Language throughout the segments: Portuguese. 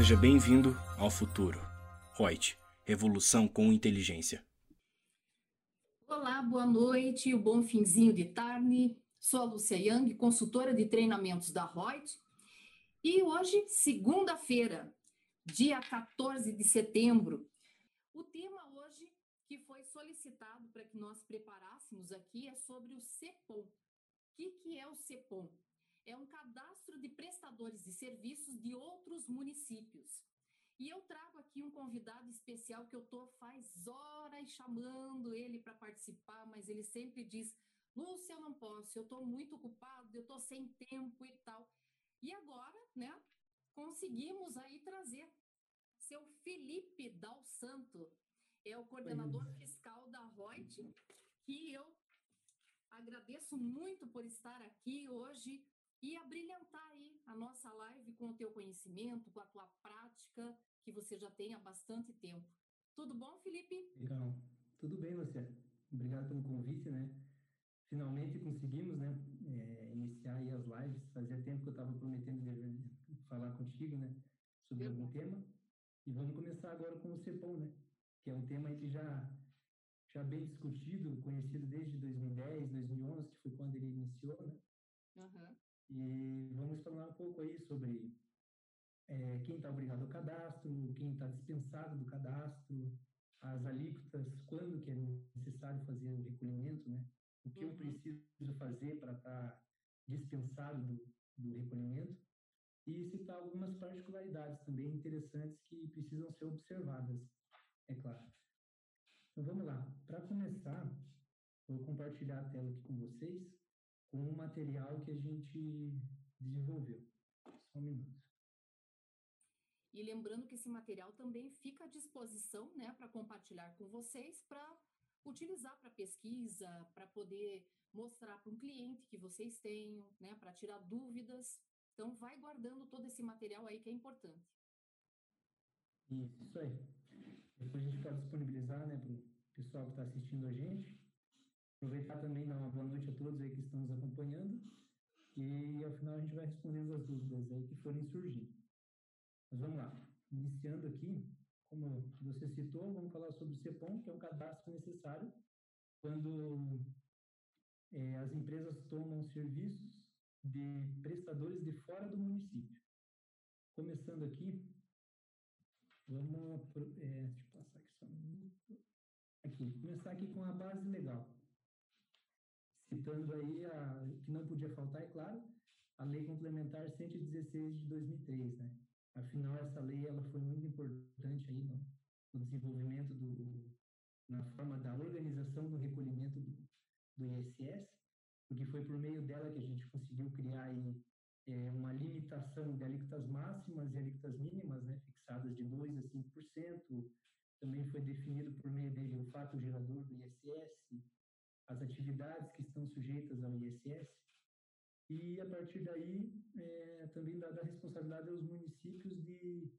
Seja bem-vindo ao futuro. Reut, revolução com inteligência. Olá, boa noite, o bom finzinho de tarde. Sou a Lúcia Yang, consultora de treinamentos da Reut. E hoje, segunda-feira, dia 14 de setembro, o tema hoje que foi solicitado para que nós preparássemos aqui é sobre o CEPOM. O que, que é o CEPOM? É um cadastro de prestadores de serviços de outros municípios. E eu trago aqui um convidado especial que eu tô faz horas chamando ele para participar, mas ele sempre diz: Lúcia, eu não posso, eu estou muito ocupado, eu estou sem tempo e tal. E agora, né, conseguimos aí trazer seu Felipe Dal Santo, é o coordenador fiscal da Reut, que eu agradeço muito por estar aqui hoje e abrilhantar aí a nossa live com o teu conhecimento, com a tua prática, que você já tem há bastante tempo. Tudo bom, Felipe? Legal. Tudo bem, Luciano. Obrigado pelo convite, né? Finalmente conseguimos, né, é, iniciar aí as lives. Fazia tempo que eu estava prometendo falar contigo, né, sobre algum tema. E vamos começar agora com o CEPOM, né, que é um tema que já já bem discutido, conhecido desde 2010, 2011, que foi quando ele iniciou, né? Uhum. E vamos falar um pouco aí sobre é, quem está obrigado ao cadastro, quem está dispensado do cadastro, as alíquotas, quando que é necessário fazer o recolhimento, né? O que uhum. eu preciso fazer para estar tá dispensado do, do recolhimento e citar algumas particularidades também interessantes que precisam ser observadas, é claro. Então vamos lá. Para começar, vou compartilhar a tela aqui com vocês com o material que a gente desenvolveu. Só um minuto. E lembrando que esse material também fica à disposição, né, para compartilhar com vocês, para utilizar para pesquisa, para poder mostrar para um cliente que vocês tenham, né, para tirar dúvidas. Então, vai guardando todo esse material aí que é importante. Isso, aí. Depois a gente pode disponibilizar, né, para o pessoal que está assistindo a gente. Aproveitar também dar uma boa noite a todos aí que estão nos acompanhando. E ao final a gente vai respondendo as dúvidas aí que forem surgindo. Mas vamos lá. Iniciando aqui, como você citou, vamos falar sobre o CEPOM, que é um cadastro necessário quando é, as empresas tomam serviços de prestadores de fora do município. Começando aqui, vamos. É, deixa eu passar aqui só um minuto. Aqui, começar aqui com a base legal. Citando aí a que não podia faltar, é claro, a Lei Complementar 116 de 2003, né? Afinal, essa lei ela foi muito importante aí no, no desenvolvimento do, na forma da organização do recolhimento do, do ISS, porque foi por meio dela que a gente conseguiu criar aí, é, uma limitação de alíquotas máximas e alíquotas mínimas, né, fixadas de 2% a 5%. Também foi definido por meio dele o fato gerador do ISS, as atividades que estão sujeitas ao ISS, e a partir daí é, também dá a responsabilidade aos municípios de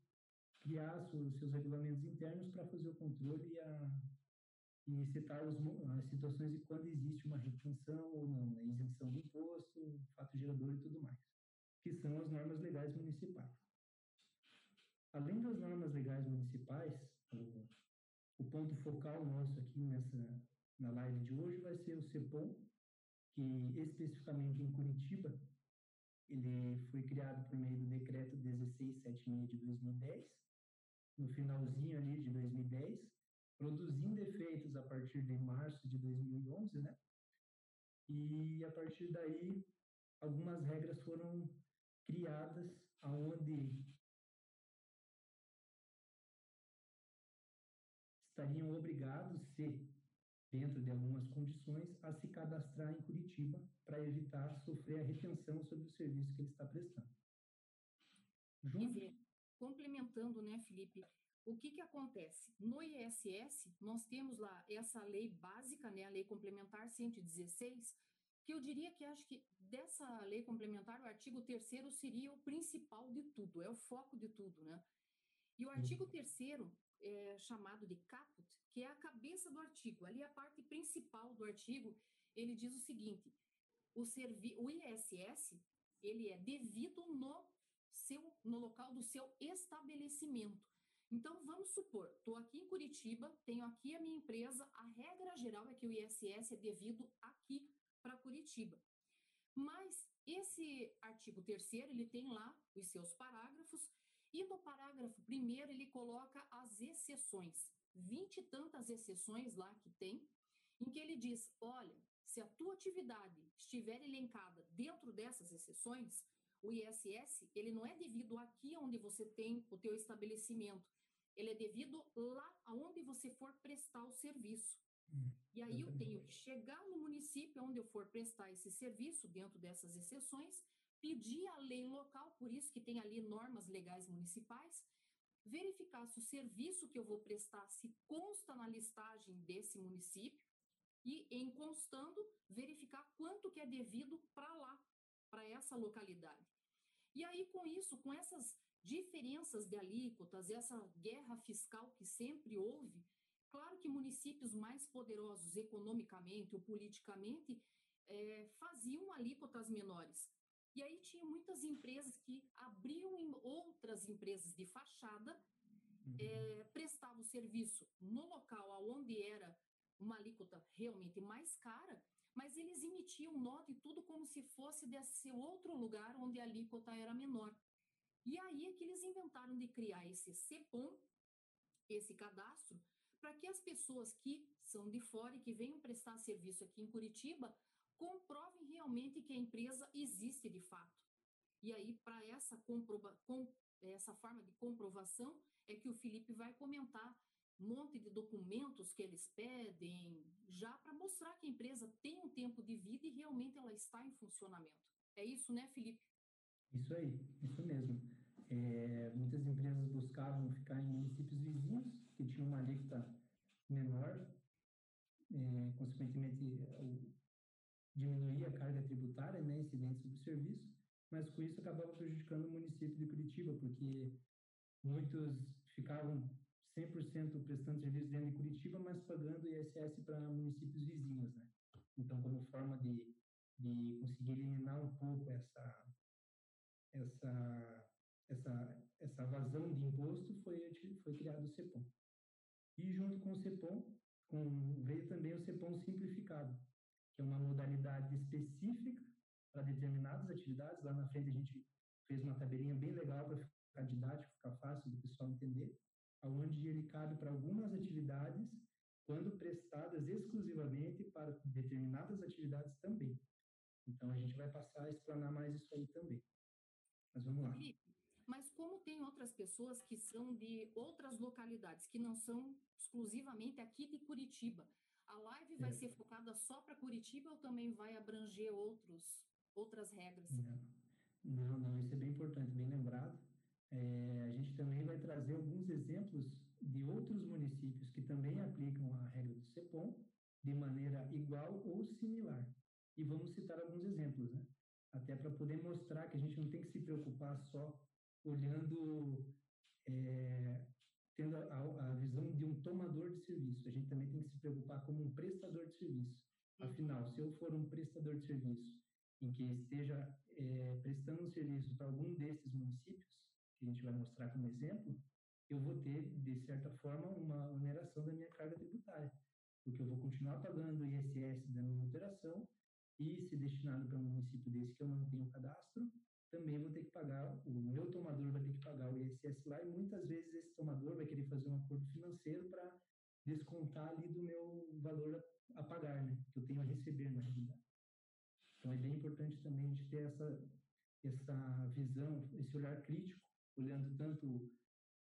criar seus, seus regulamentos internos para fazer o controle e, a, e citar os, as situações de quando existe uma retenção ou não, né, isenção de imposto, fato gerador e tudo mais, que são as normas legais municipais. Além das normas legais municipais, o, o ponto focal nosso aqui nessa na live de hoje vai ser o CEPOM, que especificamente em Curitiba, ele foi criado por meio do decreto 1676 de 2010, no finalzinho ali de 2010, produzindo efeitos a partir de março de 2011, né? E a partir daí, algumas regras foram criadas aonde estariam obrigados, dentro de algumas condições, a se cadastrar em Curitiba para evitar sofrer a retenção sobre o serviço que ele está prestando. Junto... Dizer, complementando, né, Felipe, o que, que acontece? No ISS, nós temos lá essa lei básica, né, a lei complementar 116, que eu diria que acho que dessa lei complementar, o artigo 3 seria o principal de tudo, é o foco de tudo, né? E o artigo 3 é chamado de caput, que é a cabeça do artigo. Ali a parte principal do artigo, ele diz o seguinte: o, servi o ISS ele é devido no seu, no local do seu estabelecimento. Então, vamos supor, estou aqui em Curitiba, tenho aqui a minha empresa, a regra geral é que o ISS é devido aqui para Curitiba. Mas esse artigo terceiro, ele tem lá os seus parágrafos, e no parágrafo primeiro ele coloca as exceções, vinte e tantas exceções lá que tem, em que ele diz, olha, se a tua atividade estiver elencada dentro dessas exceções, o ISS, ele não é devido aqui onde você tem o teu estabelecimento, ele é devido lá aonde você for prestar o serviço. Hum, e aí eu tenho que chegar no município onde eu for prestar esse serviço, dentro dessas exceções, pedir a lei local, por isso que tem ali normas legais municipais, verificar se o serviço que eu vou prestar se consta na listagem desse município e, em constando, verificar quanto que é devido para lá, para essa localidade. E aí, com isso, com essas diferenças de alíquotas, essa guerra fiscal que sempre houve, claro que municípios mais poderosos economicamente ou politicamente é, faziam alíquotas menores. E aí tinha muitas empresas que abriam em outras empresas de fachada, uhum. é, prestavam serviço no local onde era uma alíquota realmente mais cara, mas eles emitiam nota e tudo como se fosse desse outro lugar onde a alíquota era menor. E aí é que eles inventaram de criar esse CEPOM, esse cadastro, para que as pessoas que são de fora e que venham prestar serviço aqui em Curitiba comprovem realmente que a empresa existe de fato. E aí, para essa, com, essa forma de comprovação, é que o Felipe vai comentar um monte de documentos que eles pedem, já para mostrar que a empresa tem um tempo de vida e realmente ela está em funcionamento. É isso, né, Felipe? Isso aí, isso mesmo. É, muitas empresas buscavam ficar em municípios vizinhos, que tinham uma alíquota menor, é, consequentemente, diminuía a carga tributária, né, incidentes sobre o serviço, mas com isso acabava prejudicando o município de Curitiba, porque muitos ficavam 100% prestando serviço dentro de Curitiba, mas pagando ISS para municípios vizinhos, né? Então, como forma de, de conseguir eliminar um pouco essa essa, essa, essa vazão de imposto, foi, foi criado o CEPOM. E junto com o CEPOM, com, veio também o CEPOM simplificado, uma modalidade específica para determinadas atividades. Lá na frente a gente fez uma tabelinha bem legal para ficar didático, ficar fácil do pessoal entender, aonde ele cabe para algumas atividades, quando prestadas exclusivamente para determinadas atividades também. Então a gente vai passar a explanar mais isso aí também. Mas vamos lá. Mas como tem outras pessoas que são de outras localidades, que não são exclusivamente aqui de Curitiba, a live vai é. ser focada só para Curitiba ou também vai abranger outros, outras regras? Não. não, isso é bem importante, bem lembrado. É, a gente também vai trazer alguns exemplos de outros municípios que também aplicam a regra do CEPOM de maneira igual ou similar. E vamos citar alguns exemplos, né? até para poder mostrar que a gente não tem que se preocupar só olhando, é, tendo a, a, visão de um tomador de serviço. A gente também tem que se preocupar como um prestador de serviço. Afinal, se eu for um prestador de serviço em que esteja é, prestando um serviço para algum desses municípios, que a gente vai mostrar como exemplo, eu vou ter, de certa forma, uma oneração da minha carga tributária, porque eu vou continuar pagando ISS da minha operação e se destinado para um município desse que eu não tenho cadastro, também vou ter que pagar, o meu tomador vai ter que pagar o ISS lá e muitas vezes esse tomador vai querer fazer um acordo financeiro para descontar ali do meu valor a, pagar, né, que eu tenho a receber na realidade. Então é bem importante também gente ter essa, essa visão, esse olhar crítico, olhando tanto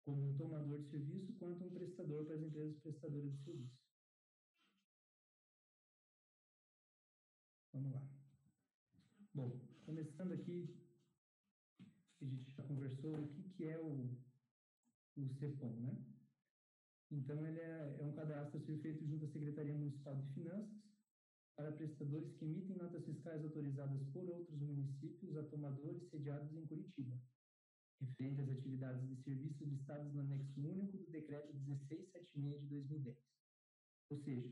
como um tomador de serviço quanto um prestador para as empresas prestadoras de serviço. Vamos lá. Bom, começando aqui, conversou o que, que é o, o CEPOM, né? Então, ele é, é um cadastro a ser feito junto à Secretaria Municipal de Finanças para prestadores que emitem notas fiscais autorizadas por outros municípios a tomadores sediados em Curitiba, referente às atividades de serviços listados no anexo único do Decreto 1676 de 2010. Ou seja,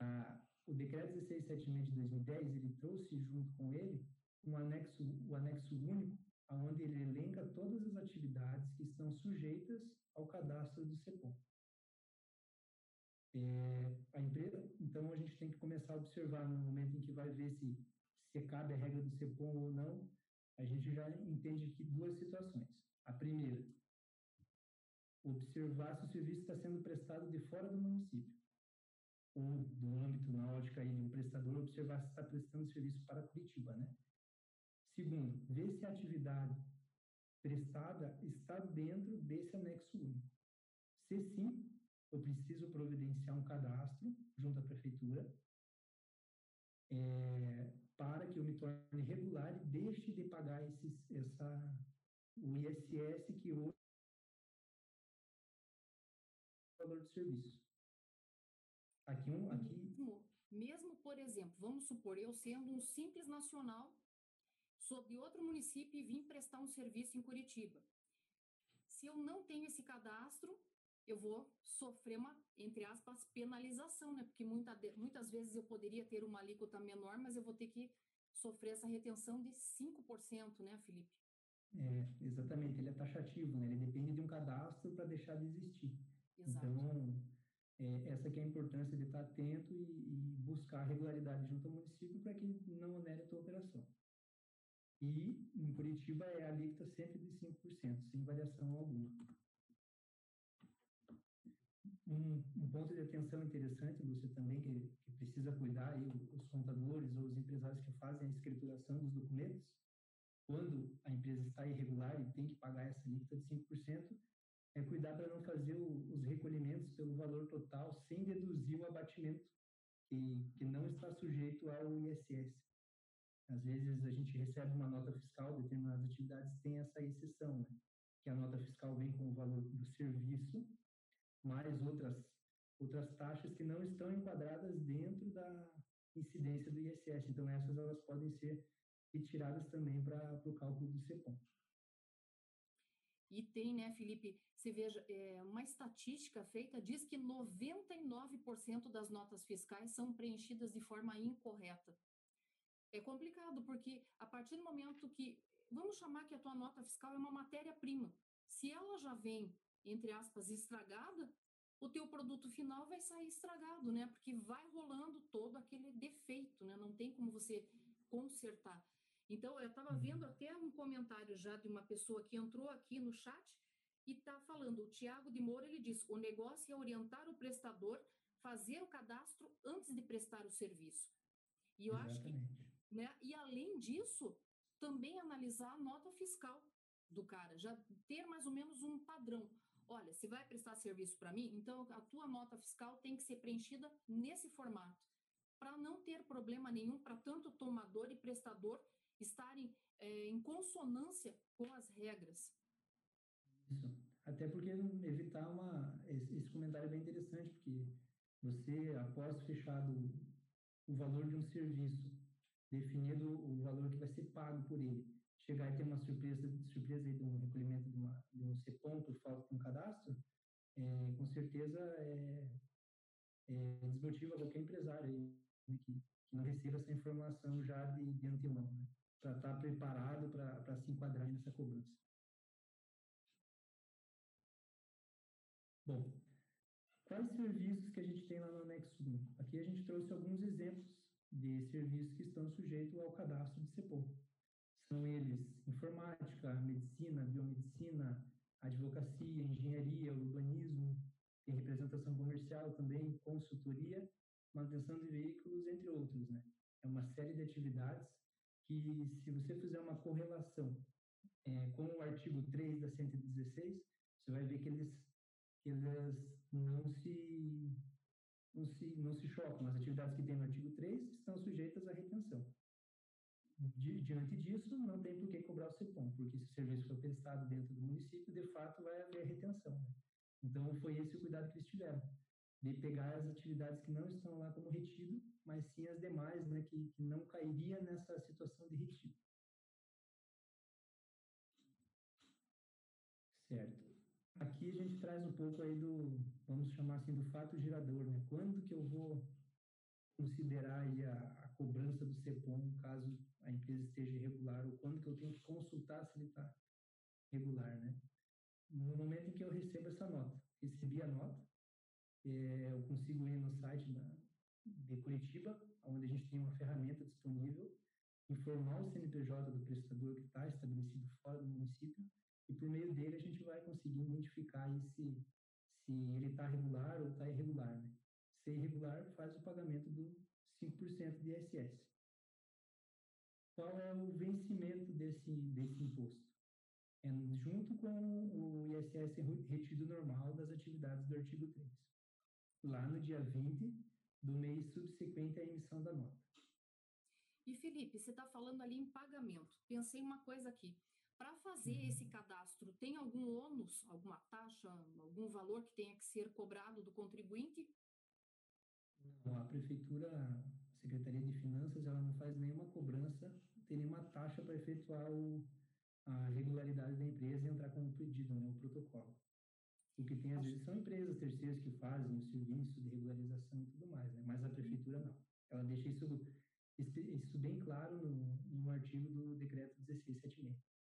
a, o decreto 1676 de 2010 ele trouxe junto com ele um anexo, o anexo único onde ele elenca todas as atividades que estão sujeitas ao cadastro do CEPOM. É, a empresa, então, a gente tem que começar a observar no momento em que vai ver se, se cabe a regra do CEPOM ou não, a gente já entende aqui duas situações. A primeira, observar se o serviço está sendo prestado de fora do município, ou do âmbito, na ótica aí de um prestador, observar se está prestando serviço para Curitiba, né? Segundo, ver se a atividade prestada está dentro desse anexo único. Se sim, eu preciso providenciar um cadastro junto à prefeitura é, para que eu me torne regular e deixe de pagar esses, essa, o ISS que hoje é o valor do serviço. Aqui, um, aqui... Mesmo, mesmo, por exemplo, vamos supor, eu sendo um simples nacional, sou de outro município e vim prestar um serviço em Curitiba. Se eu não tenho esse cadastro, eu vou sofrer uma, entre aspas, penalização, né? Porque muita, muitas vezes eu poderia ter uma alíquota menor, mas eu vou ter que sofrer essa retenção de 5%, né, Felipe? É, exatamente, ele é taxativo, né? Ele depende de um cadastro para deixar de existir. Exato. Então, é, essa que é a importância de estar atento e, e buscar regularidade junto ao município para que não onere a tua operação. E em Curitiba é a alíquota sempre de 5%, sem variação alguma. Um, um, ponto de atenção interessante, Lúcia, também, que, que precisa cuidar aí, os contadores ou os empresários que fazem a escrituração dos documentos, quando a empresa está irregular e tem que pagar essa alíquota de 5%, é cuidar para não fazer o, os recolhimentos pelo valor total sem deduzir o abatimento, que, que não está sujeito ao ISS. Às vezes a gente recebe uma nota fiscal, determinadas atividades têm essa exceção, né? que a nota fiscal vem com o valor do serviço mais outras, outras taxas que não estão enquadradas dentro da incidência do ISS. Então, essas elas podem ser retiradas também para o cálculo do CEPOM. E tem, né, Felipe, você veja, é, uma estatística feita diz que 99% das notas fiscais são preenchidas de forma incorreta. É complicado, porque a partir do momento que, vamos chamar que a tua nota fiscal é uma matéria-prima, se ela já vem entre aspas, estragada, o teu produto final vai sair estragado, né? Porque vai rolando todo aquele defeito, né? Não tem como você consertar. Então, eu estava vendo até um comentário já de uma pessoa que entrou aqui no chat e está falando, o Tiago de Moura, ele diz, o negócio é orientar o prestador, fazer o cadastro antes de prestar o serviço. E eu Exatamente. acho que, né? E além disso, também analisar a nota fiscal do cara, já ter mais ou menos um padrão olha, se vai prestar serviço para mim, então a tua nota fiscal tem que ser preenchida nesse formato, para não ter problema nenhum para tanto tomador e prestador estarem é, em consonância com as regras. Isso. Até porque evitar uma. Esse comentário é bem interessante, porque você, após fechado o valor de um serviço, definido o valor que vai ser pago por ele, chegar e ter uma surpresa, surpresa aí de um recolhimento de, uma, de um CEPOM por falta de um cadastro, é, com certeza é, é, desmotiva qualquer empresário aí, né, que, que, não receba essa informação já de, de antemão, né, para estar tá preparado para se enquadrar nessa cobrança. Bom, quais serviços que a gente tem lá no anexo 1? Aqui a gente trouxe alguns exemplos de serviços que estão sujeitos ao cadastro de CEPOM. São eles informática, medicina, biomedicina, advocacia, engenharia, urbanismo, tem representação comercial também, consultoria, manutenção de veículos, entre outros. Né? É uma série de atividades que, se você fizer uma correlação é, com o artigo 3 da 116, você vai ver que eles, que eles não, se, não, se, não se chocam. As atividades que tem no artigo 3 estão sujeitas à retenção diante disso, não tem por que cobrar o CEPOM, porque se o serviço for prestado dentro do município, de fato vai haver retenção. Né? Então, foi esse o cuidado que eles tiveram, de pegar as atividades que não estão lá como retido, mas sim as demais, né, que, que não cairia nessa situação de retido. Certo. Aqui a gente traz um pouco aí do, vamos chamar assim, do fato gerador, né? Quando que eu vou considerar a, a cobrança do CEPOM caso a empresa esteja irregular ou quando que eu tenho que consultar se ele está regular, né? No momento em que eu recebo essa nota, recebi a nota, é, eu consigo ir no site da, de Curitiba, onde a gente tem uma ferramenta disponível, informar o CNPJ do prestador que está estabelecido fora do município, e por meio dele a gente vai conseguir identificar se, se ele está regular ou está irregular. Né? Se é irregular, faz o pagamento do 5% de ISS. Qual é o vencimento desse, desse imposto? É junto com o ISS retido normal das atividades do artigo 3, lá no dia 20 do mês subsequente à emissão da nota. E Felipe, você está falando ali em pagamento. Pensei uma coisa aqui. Para fazer uhum. esse cadastro, tem algum ônus, alguma taxa, algum valor que tenha que ser cobrado do contribuinte? Não, a prefeitura, a Secretaria de Finanças, ela não faz nenhuma cobrança, tem nenhuma taxa para efetuar o, a regularidade da empresa e entrar com o pedido, né, o protocolo. O que tem às vezes são empresas terceiras que fazem o serviço de regularização e tudo mais, né? mas a prefeitura não. Ela deixa isso, isso bem claro no, no artigo do decreto 1676.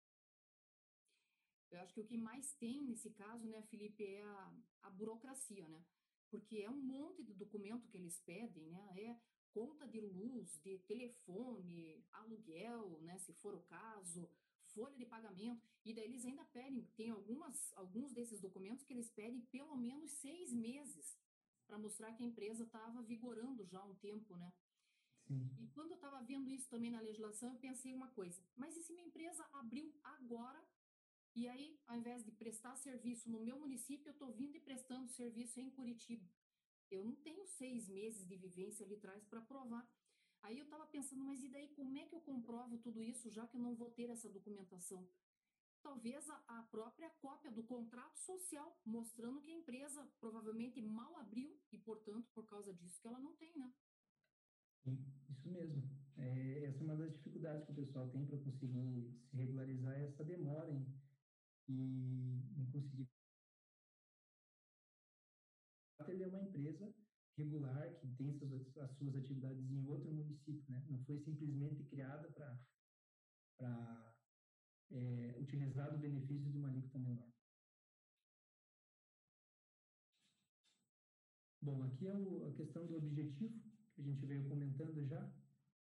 Eu acho que o que mais tem nesse caso, né, Felipe, é a, a burocracia, né? Porque é um monte de documento que eles pedem, né? É conta de luz, de telefone, aluguel, né, se for o caso, folha de pagamento, e daí eles ainda pedem, tem algumas, alguns desses documentos que eles pedem pelo menos seis meses para mostrar que a empresa estava vigorando já há um tempo, né? Sim. E quando eu estava vendo isso também na legislação, eu pensei uma coisa, mas e se minha empresa abriu agora, e aí, ao invés de prestar serviço no meu município, eu estou vindo e prestando serviço em Curitiba. Eu não tenho seis meses de vivência ali atrás para provar. Aí eu estava pensando, mas e daí como é que eu comprovo tudo isso, já que eu não vou ter essa documentação? Talvez a, a própria cópia do contrato social, mostrando que a empresa provavelmente mal abriu e, portanto, por causa disso que ela não tem, né? Isso mesmo. É, essa é uma das dificuldades que o pessoal tem para conseguir se regularizar, é essa demora em, em, em conseguir. Ele é uma empresa regular, que tem suas, as suas atividades em outro município, né? Não foi simplesmente criada para é, utilizar o benefício de uma alíquota menor. Bom, aqui é o, a questão do objetivo, que a gente veio comentando já,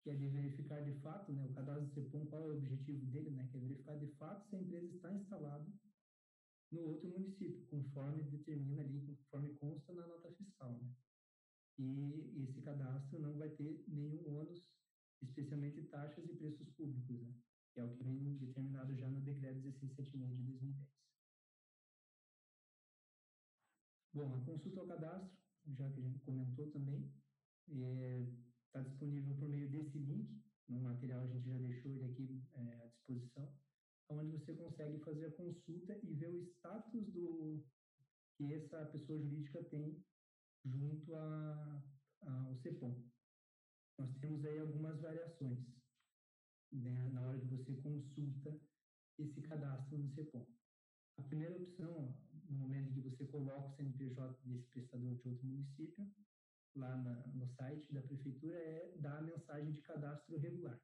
que é de verificar de fato, né, o cadastro do CEPOM, qual é o objetivo dele, né, que é verificar de fato se a empresa está instalada no outro município, conforme determina ali, conforme consta na nota fiscal, né e esse cadastro não vai ter nenhum ônus, especialmente taxas e preços públicos, né? que é o que vem determinado já no decreto 1676 de 2010. Bom, a consulta ao cadastro, já que a gente comentou também, é, tá disponível por meio desse link, no material a gente já deixou ele aqui é, à disposição, onde você consegue fazer a consulta e ver o status do que essa pessoa jurídica tem junto ao CEPOM. Nós temos aí algumas variações né, na hora que você consulta esse cadastro no CEPOM. A primeira opção, no momento que você coloca o CNPJ desse prestador de outro município, lá na, no site da prefeitura, é dar a mensagem de cadastro regular.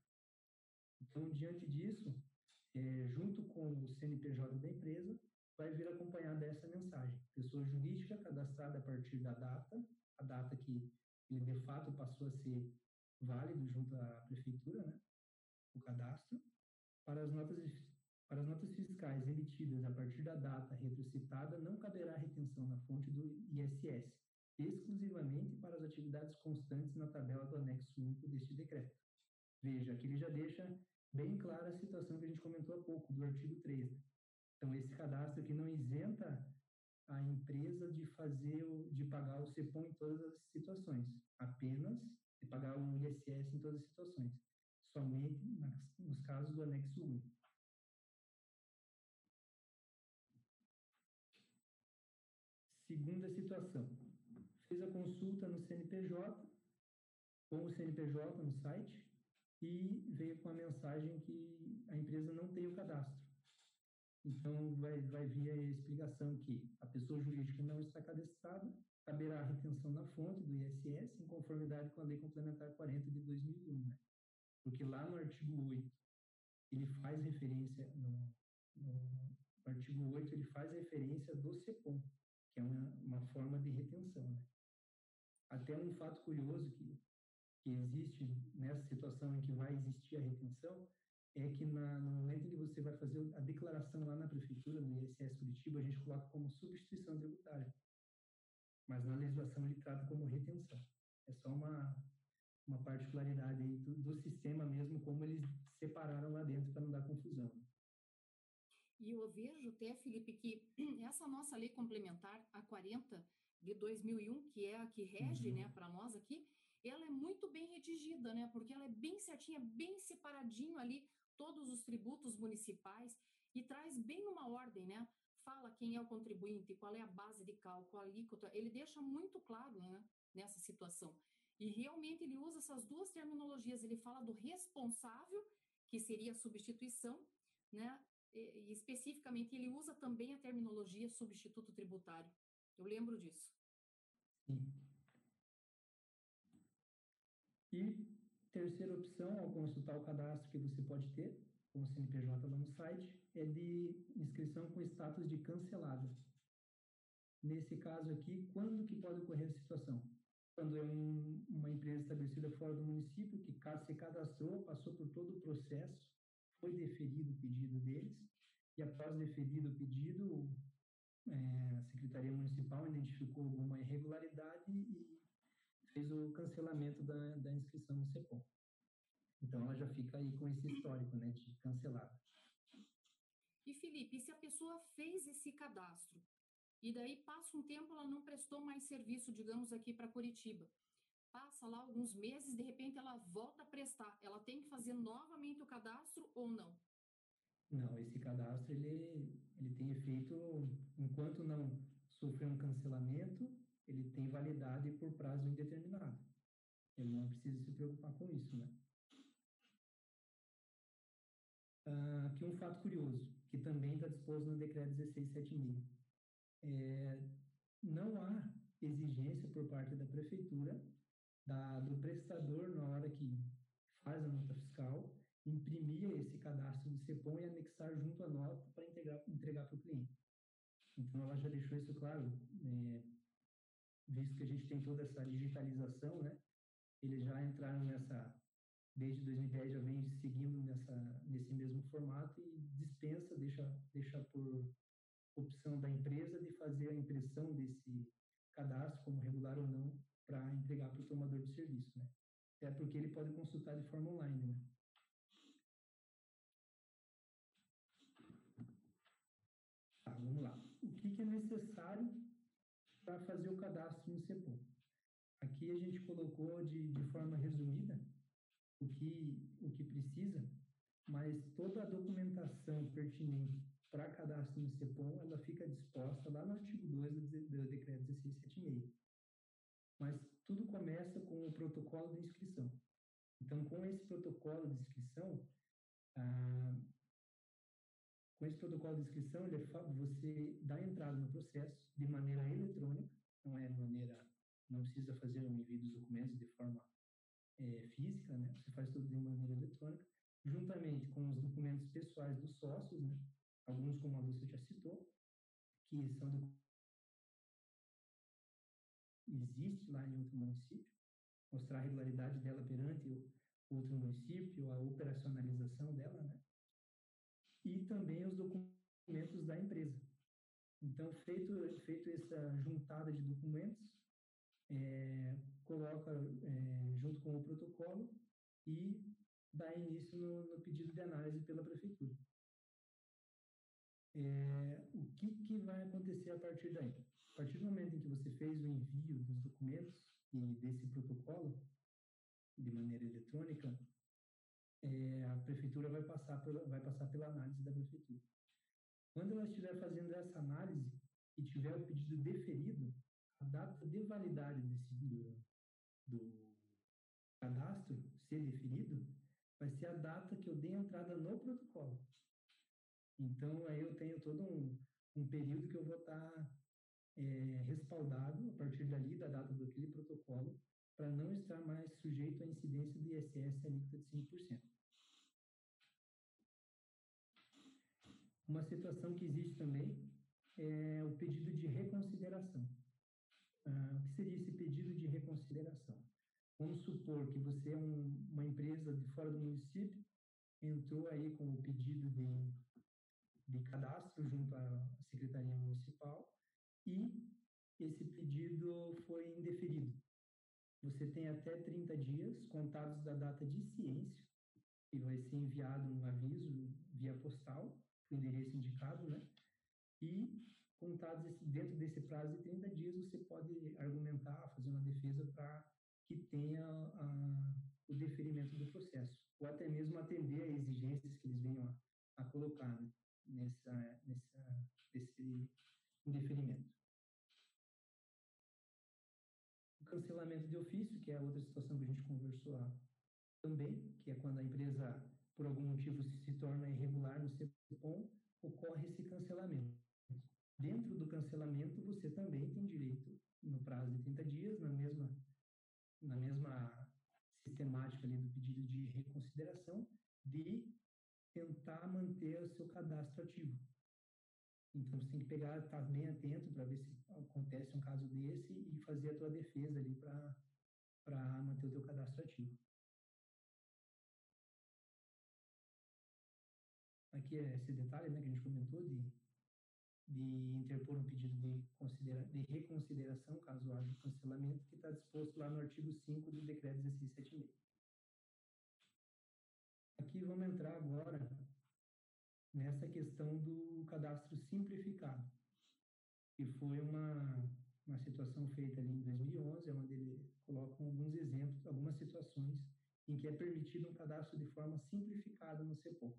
Então, diante disso, é, junto com o CNPJ da empresa, vai vir acompanhada dessa mensagem. Pessoa jurídica cadastrada a partir da data, a data que ele de fato passou a ser válido junto à prefeitura, né? o cadastro, para as notas para as notas fiscais emitidas a partir da data retrocitada, não caberá retenção na fonte do ISS, exclusivamente para as atividades constantes na tabela do anexo único deste decreto. Veja, aqui ele já deixa bem clara a situação que a gente comentou há pouco, do artigo 3. Então, esse cadastro aqui não isenta a empresa de fazer, de pagar o CEPOM em todas as situações, apenas de pagar o ISS em todas as situações, somente nos casos do anexo 1. Segunda situação, fez a consulta no CNPJ, com o CNPJ no site, e veio com a mensagem que a empresa não tem o cadastro. Então, vai, vai vir a explicação que a pessoa jurídica não está cadastrada, caberá a retenção na fonte do ISS em conformidade com a Lei Complementar 40 de 2001, né? Porque lá no artigo 8 ele faz referência, no, no artigo 8, ele faz referência do CEPOM, que é uma, uma forma de retenção. Né? Até um fato curioso que, que existe nessa situação em que vai existir a retenção é que na, no momento em que você vai fazer a declaração lá na prefeitura, no ISS Curitiba, a gente coloca como substituição tributária. Mas na legislação ele trata como retenção. É só uma, uma particularidade aí do, do sistema mesmo, como eles separaram lá dentro para não dar confusão. E eu vejo até, Felipe, que essa nossa lei complementar, a 40 de 2001, que é a que rege, uhum. né, para nós aqui, ela é muito bem redigida, né, porque ela é bem certinha, bem separadinho ali todos os tributos municipais e traz bem numa ordem, né? Fala quem é o contribuinte, qual é a base de cálculo, a alíquota, ele deixa muito claro, né, nessa situação. E realmente ele usa essas duas terminologias, ele fala do responsável, que seria a substituição, né? E, especificamente ele usa também a terminologia substituto tributário. Eu lembro disso. Sim. E terceira opção, ao consultar o cadastro que você pode ter, com o CNPJ lá no site, é de inscrição com status de cancelada. Nesse caso aqui, quando que pode ocorrer a situação? Quando é um, uma empresa estabelecida fora do município, que se cadastrou, passou por todo o processo, foi deferido o pedido deles, e após deferido o pedido, é, a Secretaria Municipal identificou alguma irregularidade e fez o cancelamento da, da inscrição no CEPOM. Então, ela já fica aí com esse histórico né, de cancelada. E, Felipe, se a pessoa fez esse cadastro e daí passa um tempo ela não prestou mais serviço, digamos aqui para Curitiba, passa lá alguns meses, de repente ela volta a prestar, ela tem que fazer novamente o cadastro ou não? Não, esse cadastro ele, ele tem efeito enquanto não sofrer um cancelamento, ele tem validade por prazo indeterminado. Ele não precisa se preocupar com isso, né? Ah, aqui um fato curioso, que também está disposto no decreto 1676. É, não há exigência por parte da prefeitura da, do prestador, na hora que faz a nota fiscal, imprimir esse cadastro do CEPOM e anexar junto à nota para entregar para o cliente. Então, ela já deixou isso claro, é, visto que a gente tem toda essa digitalização, né? Eles já entraram nessa, desde 2010 já vem seguindo nessa, nesse mesmo formato e dispensa, deixa, deixa por opção da empresa de fazer a impressão desse cadastro, como regular ou não, para entregar para o tomador de serviço, né? É porque ele pode consultar de forma online, né? Tá, vamos lá. O que, que é necessário para fazer o cadastro no CEPOM? Aqui a gente colocou de, de forma resumida o que, o que precisa, mas toda a documentação pertinente para cadastro no CEPOM, ela fica disposta lá no artigo 2 do, decreto 1676. Mas tudo começa com o protocolo de inscrição. Então, com esse protocolo de inscrição, ah, com esse protocolo de inscrição, ele é, você dá entrada no processo de maneira eletrônica, não é maneira, não precisa fazer o envio dos documentos de forma é, física, né? Você faz tudo de maneira eletrônica, juntamente com os documentos pessoais dos sócios, né? Alguns, como a Lúcia já citou, que são do... existe lá em outro município, mostrar a regularidade dela perante outro município, a operacionalização dela, né? E também os documentos da empresa. Então, feito, feito essa juntada de documentos, é, coloca é, junto com o protocolo e dá início no, no pedido de análise pela prefeitura. É, o que, que vai acontecer a partir daí? A partir do momento em que você fez o envio dos documentos e desse protocolo de maneira eletrônica, é, a prefeitura vai passar, pela, vai passar pela análise da prefeitura. Quando ela estiver fazendo essa análise e tiver o pedido deferido, a data de validade desse, do, do cadastro ser deferido vai ser a data que eu dei entrada no protocolo. Então, aí eu tenho todo um, um período que eu vou estar é, respaldado a partir dali, da data daquele protocolo, para não estar mais sujeito à incidência do ISS alíquota de 5%. Uma situação que existe também é o pedido de reconsideração. Ah, o que seria esse pedido de reconsideração? Vamos supor que você é um, uma empresa de fora do município, entrou aí com o pedido de, de cadastro junto à Secretaria Municipal e esse pedido foi indeferido. Você tem até 30 dias contados da data de ciência e vai ser enviado um aviso via postal, o endereço indicado, né? E contados dentro desse prazo de 30 dias, você pode argumentar, fazer uma defesa para que tenha a, o deferimento do processo, ou até mesmo atender a exigências que eles venham a, a colocar né? nessa, nessa, nesse indeferimento. O cancelamento de ofício, que é a outra situação que a gente conversou também, que é quando a empresa, por algum motivo, se torna irregular no CEPOM, ocorre esse cancelamento. Dentro do cancelamento, você também tem direito, no prazo de 30 dias, na mesma, na mesma sistemática ali do pedido de reconsideração, de tentar manter o seu cadastro ativo. Então, você tem que pegar, estar tá bem atento para ver se acontece um caso desse e fazer a tua defesa ali para manter o teu cadastro ativo. Aqui é esse detalhe né, que a gente comentou de, de interpor um pedido de, de reconsideração, caso haja cancelamento, que está disposto lá no artigo 5 do decreto 1676. Aqui vamos entrar agora nessa questão do cadastro simplificado, que foi uma, uma situação feita ali em 2011, onde ele coloca alguns exemplos, algumas situações em que é permitido um cadastro de forma simplificada no CEPOM.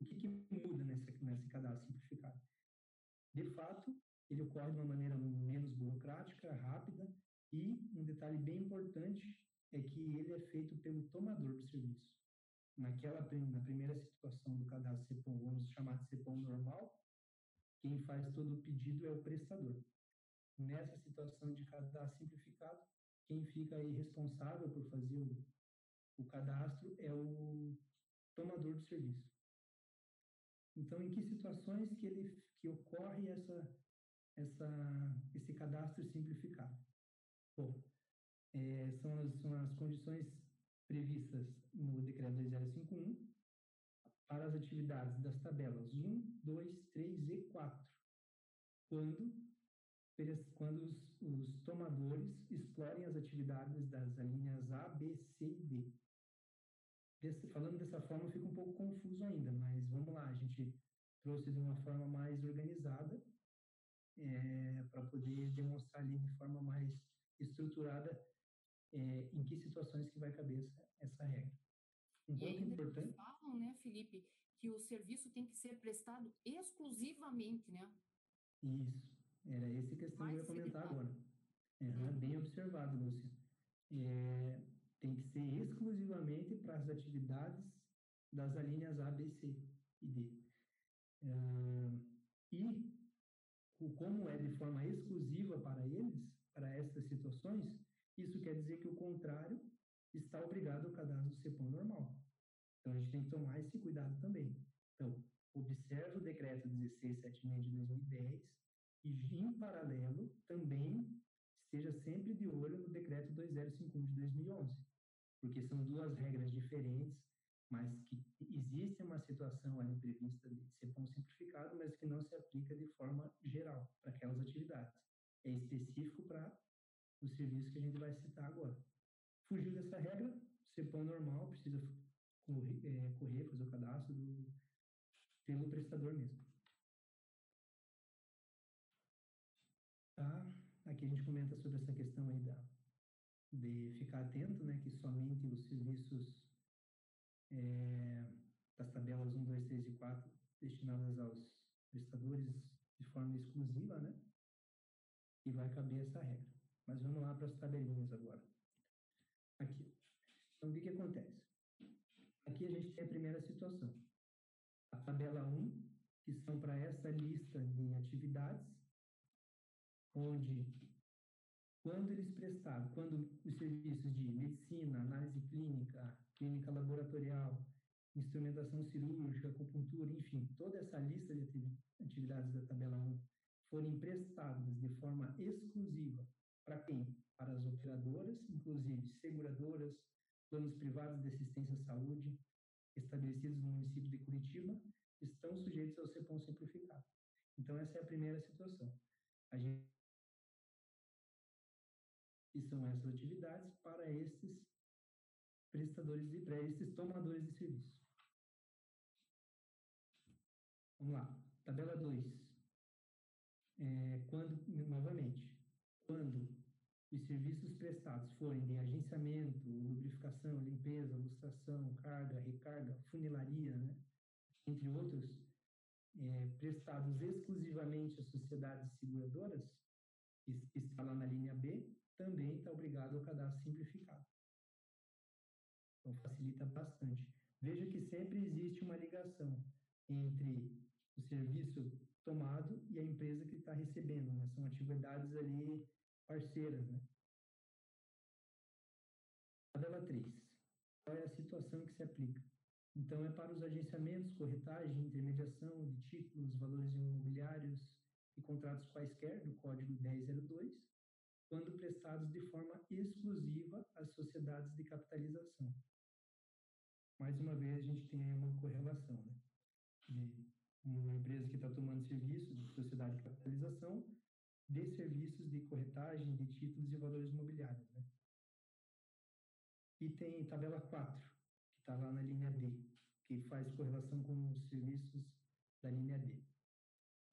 O que, que muda nesse, nesse cadastro simplificado? De fato, ele ocorre de uma maneira menos burocrática, rápida, e um detalhe bem importante é que ele é feito pelo tomador do serviço naquela na primeira situação do cadastro CEPOM, vamos chamar de CEPOM normal, quem faz todo o pedido é o prestador. Nessa situação de cadastro simplificado, quem fica aí responsável por fazer o, o cadastro é o tomador do serviço. Então, em que situações que ele que ocorre essa essa esse cadastro simplificado? Bom, é, são, as, são as condições previstas no decreto 2051 para as atividades das tabelas 1, 2, 3 e 4, quando, quando os, os tomadores explorem as atividades das linhas A, B, C e D. Falando dessa forma fica um pouco confuso ainda, mas vamos lá, a gente trouxe de uma forma mais organizada é, para poder demonstrar ali de forma mais estruturada é, em que situações que vai caber essa, essa regra. Um ponto importante. falam, né, Felipe, que o serviço tem que ser prestado exclusivamente, né? Isso. Era essa questão que eu ia comentar agora. É. Bem observado, Lúcia. É, tem que ser exclusivamente para as atividades das alíneas A, B, C e D. Uh, e como é de forma exclusiva para eles, para essas situações, isso quer dizer que o contrário está obrigado ao cadastro do CEPOM normal. Então, a gente tem que tomar esse cuidado também. Então, observe o decreto 1676 de 2010 e, em paralelo, também esteja sempre de olho no decreto 2051 de 2011, porque são duas regras diferentes, mas que existe uma situação ali prevista de CEPOM simplificado, mas que não se aplica de forma geral para aquelas atividades. É específico para o serviço que a gente vai citar agora. Fugiu dessa regra, CEPOM normal, precisa correr, é, correr fazer o cadastro do, pelo prestador mesmo. Tá? Aqui a gente comenta sobre essa questão aí da, de ficar atento, né, que somente os serviços é, das tabelas 1, 2, 3 e 4 destinadas aos prestadores de forma exclusiva, né, e vai caber essa regra. Mas vamos lá para as tabelinhas agora. Aqui. Então, o que, que acontece? Aqui a gente tem a primeira situação. A tabela 1, que são para essa lista de atividades, onde, quando eles prestaram, quando os serviços de medicina, análise clínica, clínica laboratorial instrumentação cirúrgica, acupuntura, enfim, toda essa lista de atividades da tabela 1 forem prestadas de forma exclusiva para quem? Para as operadoras, inclusive seguradoras, planos privados de assistência à saúde, estabelecidos no município de Curitiba, estão sujeitos ao CEPOM simplificado. Então, essa é a primeira situação. A gente e são essas atividades para estes prestadores de para estes tomadores de serviço. Vamos lá, tabela 2. É, quando, novamente, quando os serviços prestados forem de agenciamento, lubrificação, limpeza, ilustração, carga, recarga, funilaria, né, entre outros, é, prestados exclusivamente às sociedades seguradoras, que está lá na linha B, também está obrigado ao cadastro simplificado. Então, facilita bastante. Veja que sempre existe uma ligação entre o serviço tomado e a empresa que está recebendo, né? São atividades ali parceiras, né? Tabela 3. Qual é a situação que se aplica? Então, é para os agenciamentos, corretagem, intermediação de títulos, valores imobiliários e contratos quaisquer do Código 1002, quando prestados de forma exclusiva às sociedades de capitalização. Mais uma vez, a gente tem aí uma correlação, né? De uma empresa que está tomando serviços de sociedade de capitalização de serviços de corretagem de títulos e valores imobiliários. Né? E tem tabela 4, que está lá na linha D, que faz correlação com os serviços da linha D.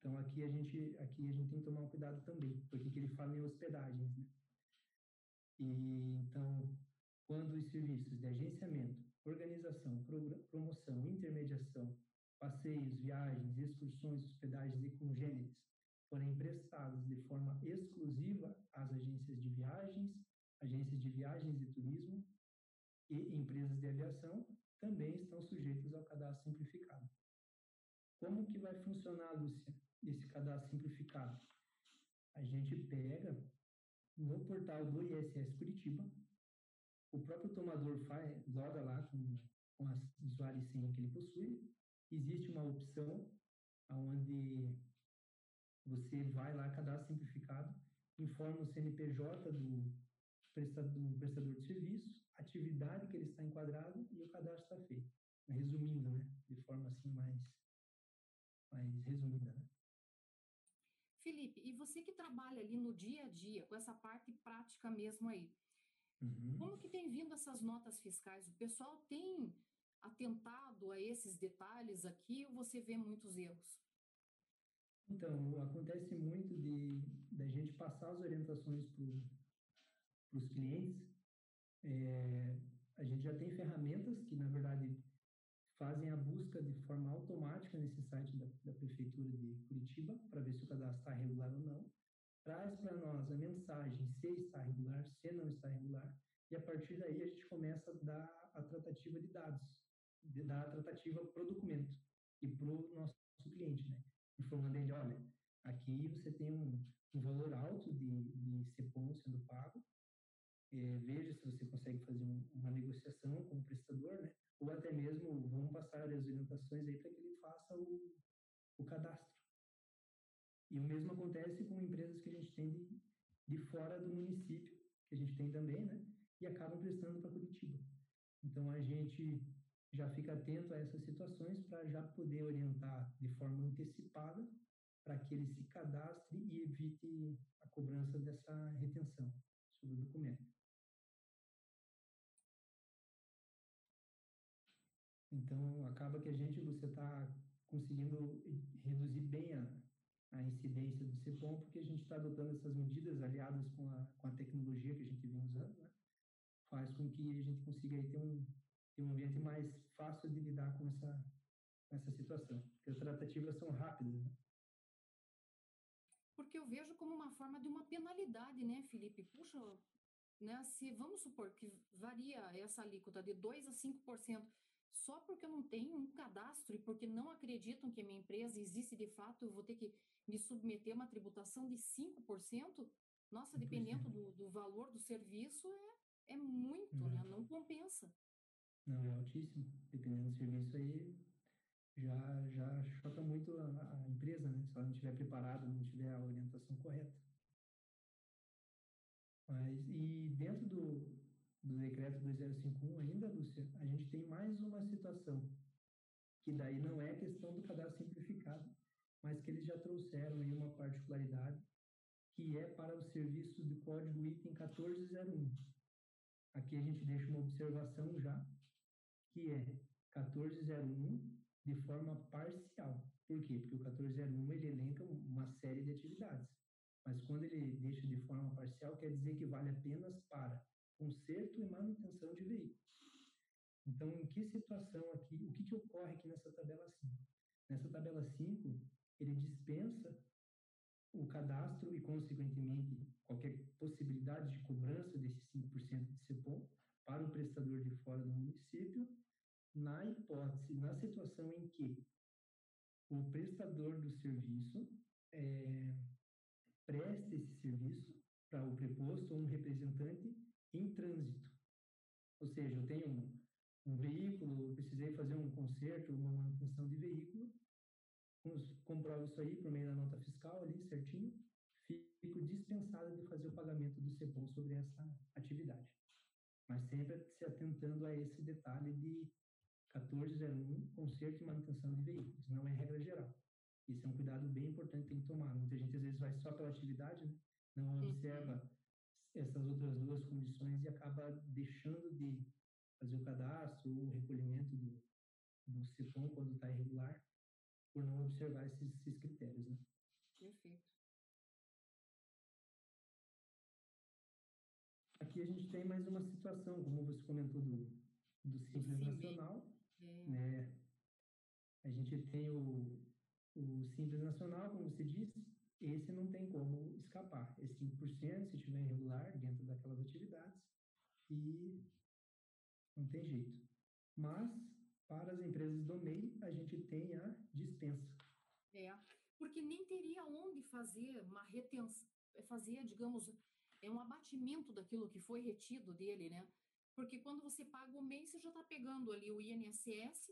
Então aqui a gente aqui a gente tem que tomar um cuidado também, porque aqui ele fala em hospedagens, né? E então, quando os serviços de agenciamento, organização, promoção, intermediação, passeios, viagens, excursões, hospedagens e congêneres forem prestados de forma exclusiva às agências de viagens, agências de viagens e turismo e empresas de aviação, também estão sujeitos ao cadastro simplificado. Como que vai funcionar, Lúcia, esse cadastro simplificado? A gente pega no portal do ISS Curitiba, o próprio tomador faz, loga lá com, com as usuário e senha que ele possui, existe uma opção onde você vai lá, cadastro simplificado, informa o CNPJ do prestador, do prestador de serviço, atividade que ele está enquadrado e o cadastro está feito. Resumindo, né? De forma assim mais, mais resumida, né? Felipe, e você que trabalha ali no dia a dia, com essa parte prática mesmo aí, uhum. como que tem vindo essas notas fiscais? O pessoal tem atentado a esses detalhes aqui ou você vê muitos erros? Então, acontece muito de da gente passar as orientações para os clientes. É, a gente já tem ferramentas que, na verdade, fazem a busca de forma automática nesse site da, da Prefeitura de Curitiba para ver se o cadastro está regular ou não. Traz para nós a mensagem se está regular, se não está regular, e a partir daí a gente começa a dar a tratativa de dados da tratativa para o documento e para o nosso cliente, né? Informando ele, olha, aqui você tem um, um valor alto de, de CEPOM sendo pago, é, veja se você consegue fazer um, uma negociação com o prestador, né? Ou até mesmo vamos passar as orientações aí para que ele faça o, o cadastro. E o mesmo acontece com empresas que a gente tem de, de fora do município, que a gente tem também, né? E acabam prestando para Curitiba. Então a gente já fica atento a essas situações para já poder orientar de forma antecipada para que ele se cadastre e evite a cobrança dessa retenção sobre o documento. Então, acaba que a gente, você está conseguindo reduzir bem a, a incidência do CEPOM, porque a gente está adotando essas medidas aliadas com a, com a tecnologia que a gente vem usando, né? faz com que a gente consiga aí ter um, ter um ambiente mais fácil de lidar com essa, com essa situação, porque as tratativas são rápidas. Né? Porque eu vejo como uma forma de uma penalidade, né, Felipe? Puxa, né, se vamos supor que varia essa alíquota de 2 a 5%, só porque eu não tenho um cadastro e porque não acreditam que a minha empresa existe de fato, eu vou ter que me submeter a uma tributação de 5%? Nossa, dependendo do, do valor do serviço, é, é muito, né? Não compensa. Não, é altíssimo. Dependendo do serviço aí, já, já choca muito a, a empresa, né? Se ela não estiver preparada, não tiver a orientação correta. Mas, e dentro do, do decreto 2051 ainda, Lúcia, a gente tem mais uma situação, que daí não é questão do cadastro simplificado, mas que eles já trouxeram aí uma particularidade, que é para os serviços do código item 1401. Aqui a gente deixa uma observação já, que é 1401 de forma parcial. Por quê? Porque o 1401 ele elenca uma série de atividades. Mas quando ele deixa de forma parcial, quer dizer que vale apenas para conserto e manutenção de veículos. Então, em que situação aqui, o que, que ocorre aqui nessa tabela 5? Nessa tabela 5, ele dispensa o cadastro e, consequentemente, qualquer possibilidade de cobrança desses 5% de CEPOM para o prestador de fora do município, na hipótese, na situação em que o prestador do serviço é, preste esse serviço para o preposto ou um representante em trânsito. Ou seja, eu tenho um, um veículo, precisei fazer um conserto, uma manutenção de veículo, comprovo isso aí por meio da nota fiscal ali, certinho, fico dispensado de fazer o pagamento do CEPOM sobre essa atividade. Mas sempre se atentando a esse detalhe de 1401, conserto e manutenção de veículos, não é regra geral. Isso é um cuidado bem importante que tem que tomar. Muita gente às vezes vai só pela atividade, né? não observa essas outras duas condições e acaba deixando de fazer o cadastro ou o recolhimento do, do CEPOM quando está irregular, por não observar esses, esses critérios. Né? Perfeito. Aqui a gente tem mais uma situação, como você comentou do, do Simples Nacional. É. Né? A gente tem o, o Simples Nacional, como você disse, esse não tem como escapar. É 5% se estiver irregular dentro daquelas atividades e não tem jeito. Mas, para as empresas do MEI, a gente tem a dispensa. É, porque nem teria onde fazer uma retenção, fazer, digamos, é um abatimento daquilo que foi retido dele, né? Porque quando você paga o MEI, você já está pegando ali o INSS,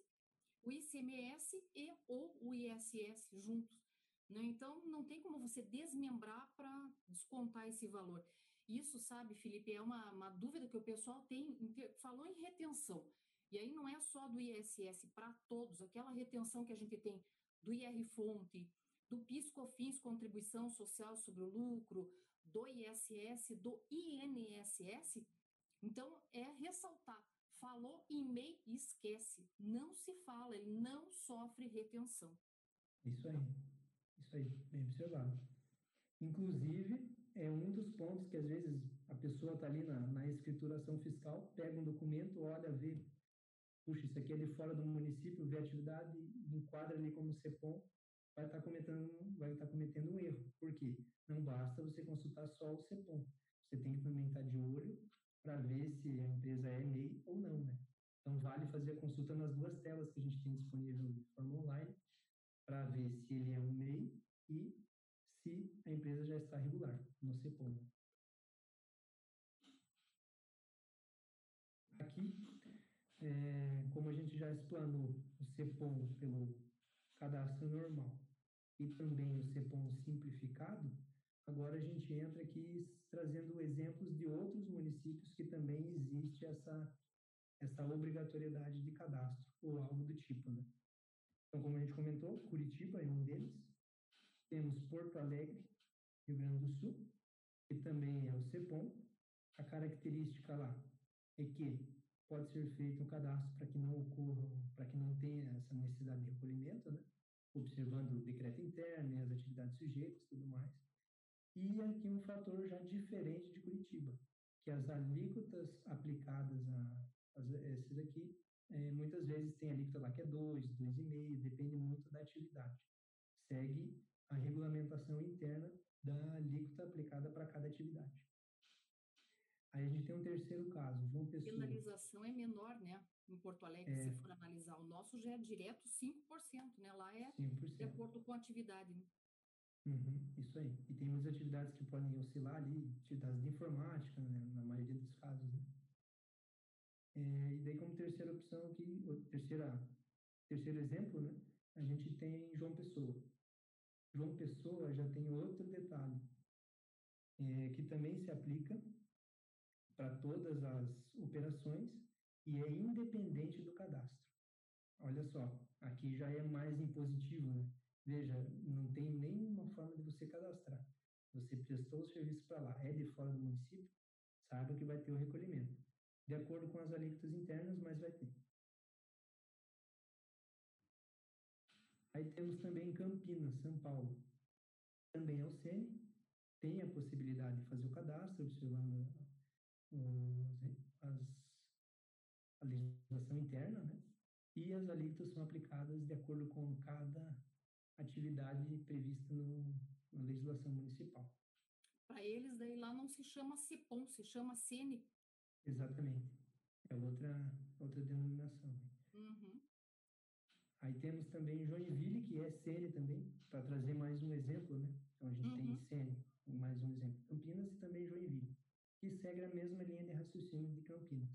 o ICMS e ou o ISS juntos. Né? Então, não tem como você desmembrar para descontar esse valor. Isso, sabe, Felipe, é uma, uma dúvida que o pessoal tem, falou em retenção. E aí não é só do ISS para todos, aquela retenção que a gente tem do IR-Fonte, do PIS-COFINS, Contribuição Social sobre o Lucro, do ISS, do INSS. Então, é ressaltar, falou em MEI, esquece, não se fala, ele não sofre retenção. Isso aí. Isso aí, bem observado. Inclusive, é um dos pontos que às vezes a pessoa está ali na, na escrituração fiscal, pega um documento, olha, vê, puxa, isso aqui é de fora do município, vê a atividade, enquadra ali como CEPOM, vai estar tá cometendo, vai estar tá cometendo um erro. Por quê? Não basta você consultar só o CEPOM. Você tem que também estar tá de olho para ver se a empresa é MEI ou não, né? Então, vale fazer a consulta nas duas telas que a gente tem disponível de forma online, para ver se ele é um MEI e se a empresa já está regular no CEPOM. Aqui, é, como a gente já explanou o CEPOM pelo cadastro normal e também o CEPOM simplificado, agora a gente entra aqui trazendo exemplos de outros municípios que também existe essa, essa obrigatoriedade de cadastro ou algo do tipo, né? Então, como a gente comentou, Curitiba é um deles. Temos Porto Alegre, Rio Grande do Sul, que também é o CEPOM. A característica lá é que pode ser feito um cadastro para que não ocorra, para que não tenha essa necessidade de recolhimento, né? observando o decreto interno e as atividades sujeitas tudo mais. E aqui um fator já diferente de Curitiba, que as alíquotas aplicadas a, a esses aqui é, muitas vezes tem alíquota lá que é 2, 2,5, depende muito da atividade. Segue a regulamentação interna da alíquota aplicada para cada atividade. Aí a gente tem um terceiro caso, João Pessoa. A penalização é menor, né? Em Porto Alegre, é, se for analisar, o nosso já é direto 5%, né? Lá é 5%. de acordo com a atividade. Né? Uhum, isso aí. E tem muitas atividades que podem oscilar ali, atividades de informática, né? na maioria dos casos, né? É, e daí, como terceira opção aqui, terceira, terceiro exemplo, né, a gente tem João Pessoa. João Pessoa já tem outro detalhe, é, que também se aplica para todas as operações e é independente do cadastro. Olha só, aqui já é mais impositivo, né? Veja, não tem nenhuma forma de você cadastrar. Você prestou o serviço para lá, é de fora do município, saiba que vai ter o recolhimento. De acordo com as alíquotas internas, mas vai ter. Aí temos também Campinas, São Paulo. Também é o SENE, tem a possibilidade de fazer o cadastro, observando as, a legislação interna, né? E as alíquotas são aplicadas de acordo com cada atividade prevista no, na legislação municipal. Para eles, daí lá não se chama CEPOM, se chama SENE. Exatamente. É outra, outra denominação. Uhum. Aí temos também Joinville, que é SENE também, para trazer mais um exemplo, né? Então a gente uhum. tem SENE, mais um exemplo. Campinas e também Joinville, que segue a mesma linha de raciocínio de Campinas.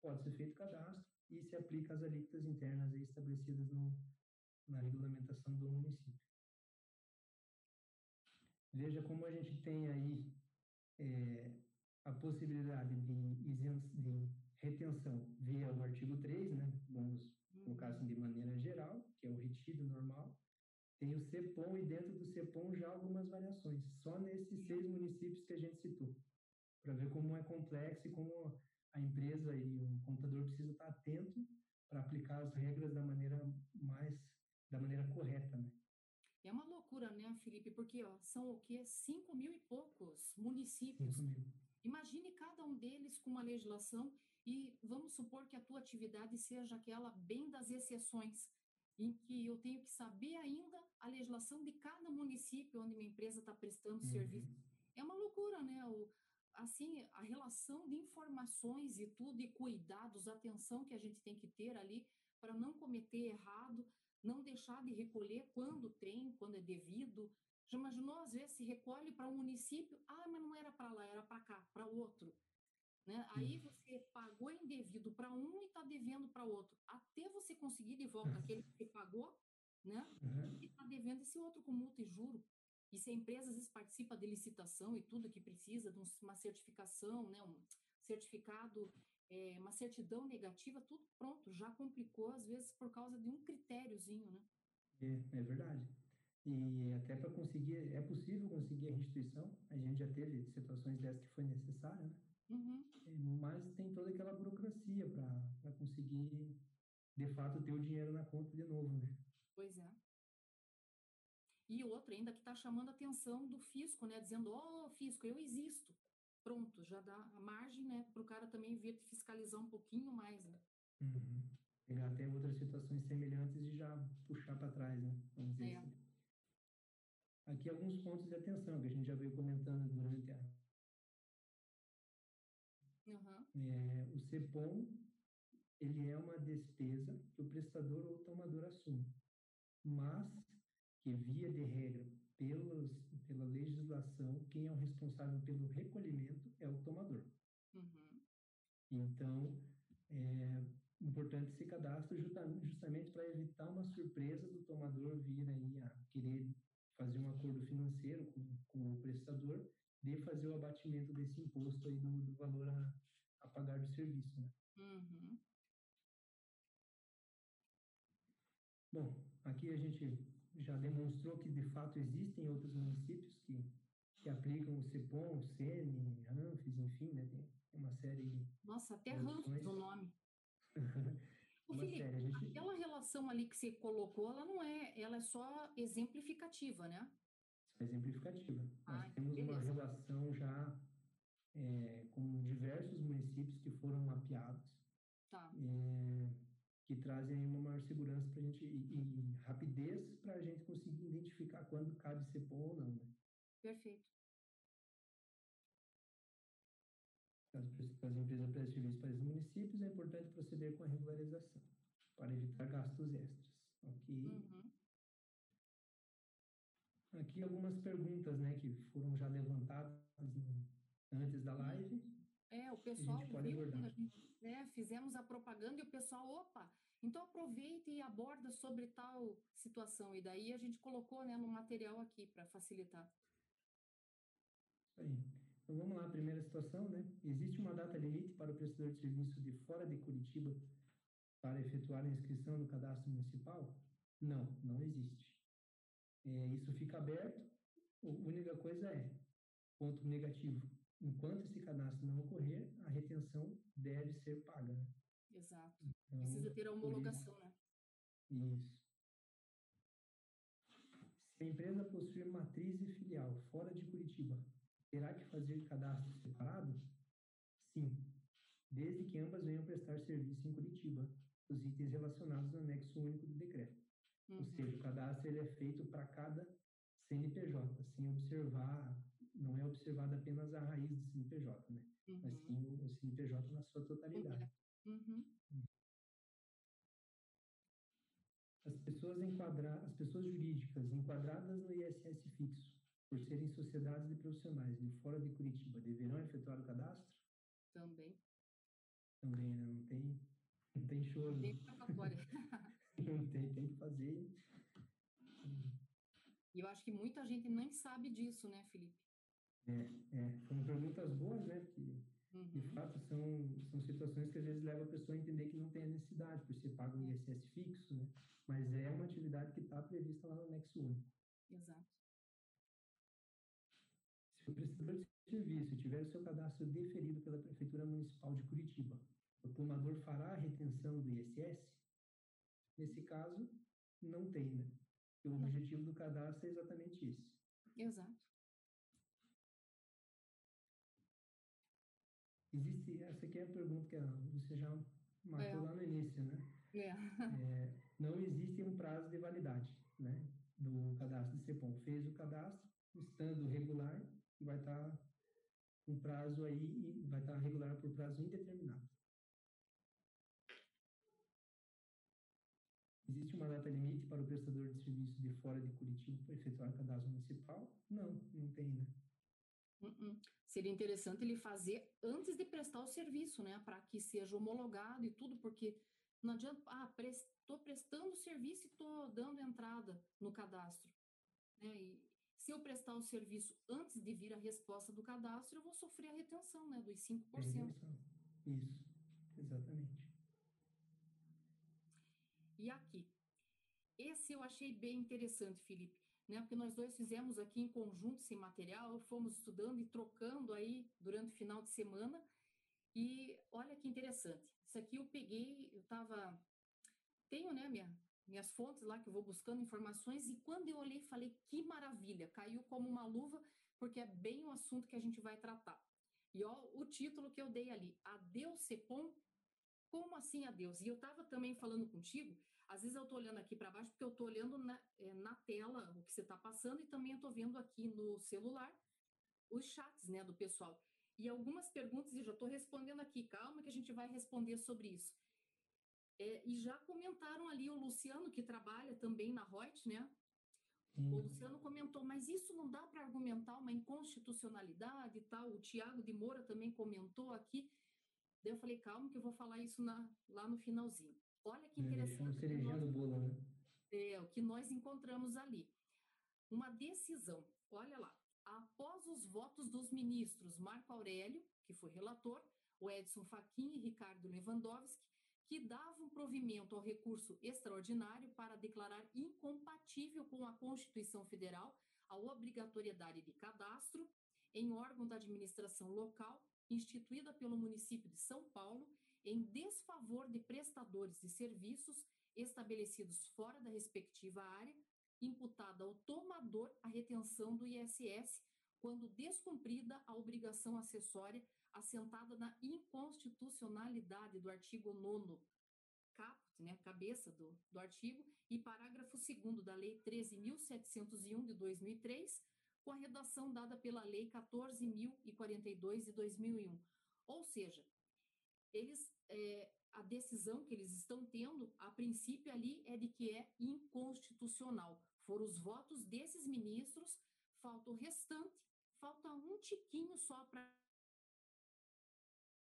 Pode ser feito cadastro e se aplica às alíquotas internas estabelecidas no, na regulamentação do município. Veja como a gente tem aí é, a possibilidade de, de retenção via o artigo 3, né? Vamos colocar assim de maneira geral, que é o retido normal. Tem o CEPOM e dentro do CEPOM já algumas variações, só nesses seis municípios que a gente citou, para ver como é complexo e como a empresa e o computador precisa estar atento para aplicar as regras da maneira mais, da maneira correta, né? É uma loucura, né, Felipe? Porque ó, são o quê? Cinco mil e poucos municípios. Mil. Imagine cada um deles com uma legislação e vamos supor que a tua atividade seja aquela bem das exceções, em que eu tenho que saber ainda a legislação de cada município onde minha empresa está prestando uhum. serviço. É uma loucura, né? O, assim, a relação de informações e tudo, e cuidados, atenção que a gente tem que ter ali para não cometer errado, não deixar de recolher quando tem, quando é devido. Já imaginou, às vezes, se recolhe para um município, ah, mas não era para lá, era para cá, para outro. Né? Aí você pagou indevido para um e está devendo para outro. Até você conseguir de volta aquele que pagou, né? Uhum. E está devendo esse outro com multa e juro. E se a empresa às vezes participa de licitação e tudo que precisa de uma certificação, né, um certificado, é, uma certidão negativa, tudo pronto, já complicou às vezes por causa de um critériozinho, né? É, é verdade. E até para conseguir, é possível conseguir a restituição, a gente já teve situações dessas que foi necessária, né? Uhum. É, mas tem toda aquela burocracia para conseguir, de fato, ter o dinheiro na conta de novo, né? Pois é. E outro ainda que está chamando a atenção do fisco, né? Dizendo, ó, oh, fisco, eu existo. Pronto, já dá a margem, né? Para o cara também vir fiscalizar um pouquinho mais, né? Uhum. Pegar até outras situações semelhantes e já puxar para trás, né? Vamos dizer é. assim. Aqui alguns pontos de atenção que a gente já veio comentando durante a. Uhum. É, o CEPOM, ele é uma despesa que o prestador ou tomador assume. Mas que, via de regra, pelos, pela legislação, quem é o responsável pelo recolhimento é o tomador. Uhum. Então, é importante esse cadastro justamente para evitar uma surpresa do tomador vir aí a querer fazer um acordo financeiro com, com o prestador de fazer o abatimento desse imposto aí do, do valor a, a, pagar do serviço, né? Uhum. Bom, aqui a gente já demonstrou que de fato existem outros municípios que, que aplicam o CEPOM, o SENE, RANFES, enfim, né? Tem uma série de. Nossa, até RANFES o nome. Ô, Felipe, gente... aquela relação ali que você colocou, ela não é, ela é só exemplificativa, né? Só exemplificativa. Ah, Nós temos beleza. uma relação já é, com diversos municípios que foram mapeados. Tá. É, que trazem uma maior segurança para a gente e, e rapidez para a gente conseguir identificar quando cabe ser bom ou não. Né? Perfeito. As, as empresas para os municípios, é importante proceder com a regularização para evitar gastos extras. Ok? Uhum. Aqui algumas perguntas né, que foram já levantadas no, antes da live. É, o pessoal a viu quando a gente né, fizemos a propaganda e o pessoal, opa, então aproveita e aborda sobre tal situação. E daí a gente colocou né, no material aqui para facilitar. Aí. Então vamos lá, primeira situação, né? Existe uma data limite para o prestador de serviço de fora de Curitiba para efetuar a inscrição no cadastro municipal? Não, não existe. É, isso fica aberto. A única coisa é, ponto negativo, enquanto esse cadastro não ocorrer, a retenção deve ser paga. Né? Exato. Então, Precisa ter a homologação, né? Isso. Se a empresa possuir matriz e filial fora de terá que fazer cadastro separado? Sim, desde que ambas venham prestar serviço em Curitiba, os itens relacionados no anexo único do decreto. Uhum. Ou seja, o cadastro ele é feito para cada CNPJ, sem observar, não é observada apenas a raiz do CNPJ, né? Uhum. Mas sim o CNPJ na sua totalidade. Uhum. As pessoas enquadrar, as pessoas jurídicas enquadradas no ISS fixo por serem sociedades de profissionais de fora de Curitiba, deverão efetuar o cadastro? Também. Também, né? Não tem, não tem choro. Não tem escapatória. não tem, tem que fazer. E eu acho que muita gente nem sabe disso, né, Felipe? É, é. Foram perguntas boas, né? Que, uhum. de fato, são, são situações que às vezes levam a pessoa a entender que não tem a necessidade, por ser pago um ISS fixo, né? Mas é uma atividade que está prevista lá no anexo 1. Exato. Se o prestador de serviço tiver o seu cadastro deferido pela Prefeitura Municipal de Curitiba, o tomador fará a retenção do ISS? Nesse caso, não tem, né? Porque o objetivo do cadastro é exatamente esse. Exato. Existe, essa aqui é a pergunta que você já matou é. lá no início, né? É. é. Não existe um prazo de validade, né? Do cadastro de CEPOM. Fez o cadastro, estando regular, vai estar com prazo aí vai estar regular por prazo indeterminado. Existe uma data limite para o prestador de serviço de fora de Curitiba para efetuar cadastro municipal? Não, não tem, né? Uh -uh. Seria interessante ele fazer antes de prestar o serviço, né? Para que seja homologado e tudo, porque não adianta, ah, estou prestando serviço e estou dando entrada no cadastro. Né? E se eu prestar o serviço antes de vir a resposta do cadastro, eu vou sofrer a retenção né, dos 5%. Retenção. Isso, exatamente. E aqui, esse eu achei bem interessante, Felipe, né? Porque nós dois fizemos aqui em conjunto esse material, fomos estudando e trocando aí durante o final de semana. E olha que interessante. Isso aqui eu peguei, eu estava. Tenho, né, minha, minhas fontes lá que eu vou buscando informações e quando eu olhei falei que maravilha, caiu como uma luva porque é bem o assunto que a gente vai tratar. E ó, o título que eu dei ali, Adeus Cepom, como assim adeus? E eu estava também falando contigo, às vezes eu estou olhando aqui para baixo porque eu estou olhando na, é, na, tela o que você está passando e também estou vendo aqui no celular os chats né, do pessoal. E algumas perguntas, e já estou respondendo aqui, calma que a gente vai responder sobre isso. É, e já comentaram ali o Luciano, que trabalha também na Reut, né? Hum. O Luciano comentou, mas isso não dá para argumentar uma inconstitucionalidade e tal. O Tiago de Moura também comentou aqui. Daí eu falei, calma, que eu vou falar isso na, lá no finalzinho. Olha que interessante. É, nós, bolo, né? É, o que nós encontramos ali. Uma decisão, olha lá. Após os votos dos ministros Marco Aurélio, que foi relator, o Edson Fachin e Ricardo Lewandowski, que davam provimento ao recurso extraordinário para declarar incompatível com a Constituição Federal a obrigatoriedade de cadastro em órgão da administração local instituída pelo município de São Paulo em desfavor de prestadores de serviços estabelecidos fora da respectiva área, imputada ao tomador a retenção do ISS quando descumprida a obrigação acessória assentada na inconstitucionalidade do artigo 9 caput, né, cabeça do, do artigo, e parágrafo 2 da Lei 13.701 de 2003, com a redação dada pela Lei 14.042 de 2001. Ou seja, eles, é, a decisão que eles estão tendo, a princípio ali, é de que é inconstitucional. Foram os votos desses ministros, falta o restante, falta um tiquinho só para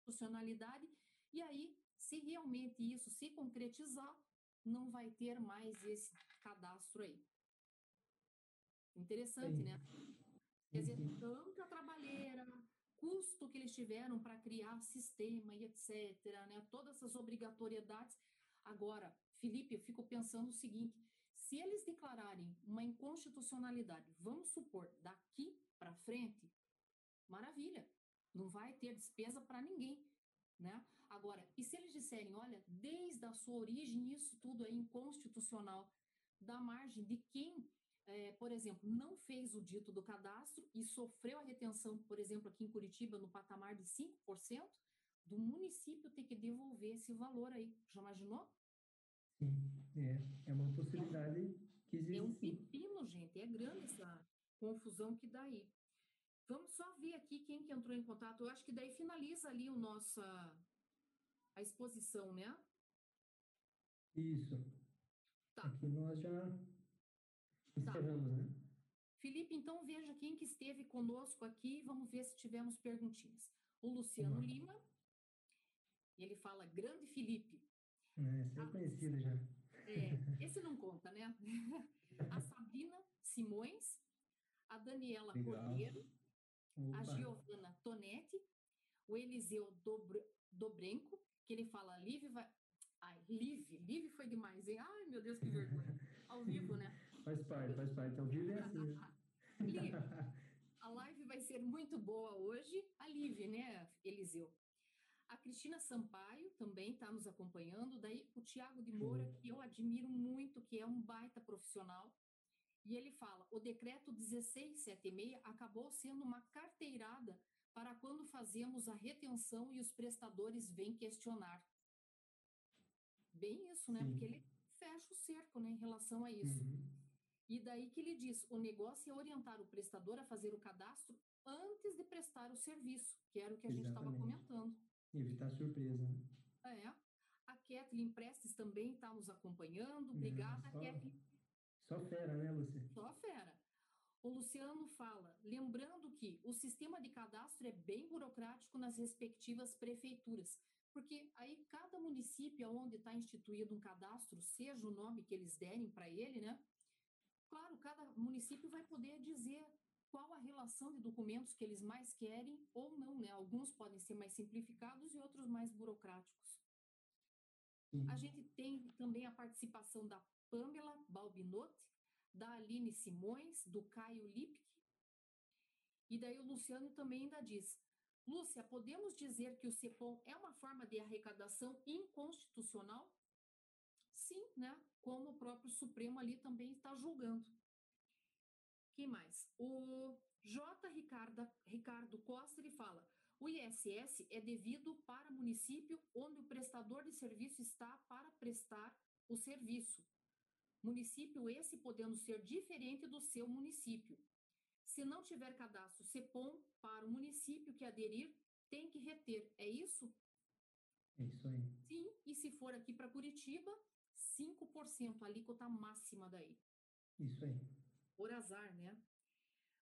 inconstitucionalidade, e aí, se realmente isso se concretizar, não vai ter mais esse cadastro aí. Interessante, Sim. né? Quer dizer, tanta trabalheira, custo que eles tiveram para criar sistema e etc., né? Todas essas obrigatoriedades. Agora, Felipe, eu fico pensando o seguinte: se eles declararem uma inconstitucionalidade, vamos supor, daqui para frente, maravilha, não vai ter despesa para ninguém, né? Agora, e se eles disserem, olha, desde a sua origem isso tudo é inconstitucional, da margem de quem, é, por exemplo, não fez o dito do cadastro e sofreu a retenção, por exemplo, aqui em Curitiba, no patamar de 5%, do município ter que devolver esse valor aí. Já imaginou? Sim, é, é uma possibilidade que existe. É um pepino, gente, é grande essa confusão que dá aí. Vamos só ver aqui quem que entrou em contato. Eu acho que daí finaliza ali o nossa a exposição, né? Isso. Tá. Aqui nós já encerramos, tá. né? Felipe, então veja quem que esteve conosco aqui. Vamos ver se tivemos perguntinhas. O Luciano Uma. Lima. Ele fala, grande Felipe. É, sempre ah, conhecido já. É, esse não conta, né? A Sabrina Simões, a Daniela Legal. Cordeiro, Opa. a Giovana Tonetti, o Eliseu Dobrenco, que ele fala, Live vai... Ai, Live, Live foi demais, hein? Ai, meu Deus, que vergonha. Ao vivo, né? Faz parte, faz parte. Ao vivo é assim. Live, a live vai ser muito boa hoje. A Live, né, Eliseu? A Cristina Sampaio também está nos acompanhando. Daí o Tiago de Moura, que eu admiro muito, que é um baita profissional. E ele fala: o decreto 1676 acabou sendo uma carteirada para quando fazemos a retenção e os prestadores vêm questionar. Bem isso, né? Porque ele fecha o cerco né, em relação a isso. Uhum. E daí que ele diz: o negócio é orientar o prestador a fazer o cadastro antes de prestar o serviço, que era o que a Exatamente. gente estava comentando. Evitar surpresa. Né? É. A Kathleen Prestes também está nos acompanhando. Obrigada, é, só, Kathleen. Só fera, né, Luciana? Só fera. O Luciano fala, lembrando que o sistema de cadastro é bem burocrático nas respectivas prefeituras, porque aí cada município onde está instituído um cadastro, seja o nome que eles derem para ele, né? Claro, cada município vai poder dizer qual a relação de documentos que eles mais querem ou não, né? Alguns podem ser mais simplificados e outros mais burocráticos. A gente tem também a participação da Pamela Balbinotti, da Aline Simões, do Caio Lipke. E daí o Luciano também ainda diz: Lúcia, podemos dizer que o CEPOM é uma forma de arrecadação inconstitucional? Sim, né? Como o próprio Supremo ali também está julgando. Quem mais? O J. Ricardo, Ricardo Costa ele fala: o ISS é devido para município onde o prestador de serviço está para prestar o serviço. Município esse podendo ser diferente do seu município. Se não tiver cadastro CEPOM para o município que aderir, tem que reter. É isso? É isso aí. Sim, e se for aqui para Curitiba, 5%, a alíquota máxima daí. Isso aí. Por azar, né?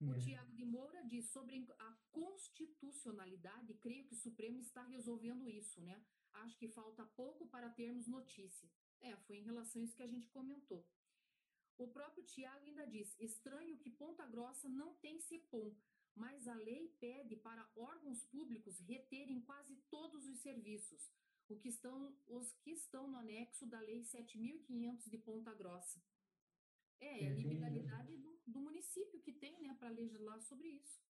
É. O Tiago de Moura diz sobre a constitucionalidade, creio que o Supremo está resolvendo isso, né? Acho que falta pouco para termos notícia. É, foi em relação a isso que a gente comentou. O próprio Tiago ainda diz: estranho que Ponta Grossa não tem CEPOM, mas a lei pede para órgãos públicos reterem quase todos os serviços, o que estão, os que estão no anexo da Lei 7.500 de Ponta Grossa. É, é a liberalidade do, do município que tem, né, para legislar sobre isso.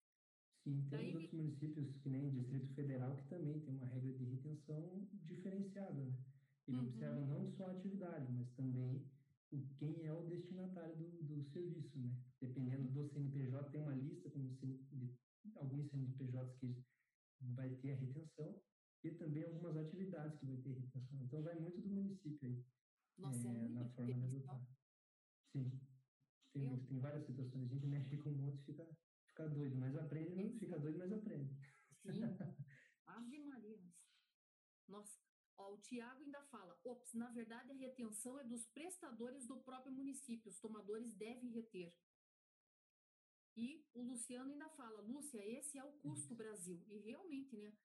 Sim, tem Daí, outros municípios, que nem Distrito Federal, que também tem uma regra de retenção diferenciada, né? Ele uhum. observa não só a atividade, mas também o, quem é o destinatário do, do serviço, né? Dependendo do CNPJ, tem uma lista com de, alguns CNPJs que vai ter a retenção e também algumas atividades que vai ter retenção. Então, vai muito do município aí, Nossa, é, é na forma de adotar. Sim, tem, Eu... tem várias situações. A gente mexe com um monte e fica, fica doido, mas aprende, não fica doido, mas aprende. Sim, Ave Maria. Nossa, Ó, o Tiago ainda fala: ops, na verdade a retenção é dos prestadores do próprio município, os tomadores devem reter. E o Luciano ainda fala: Lúcia, esse é o custo Brasil. E realmente, né?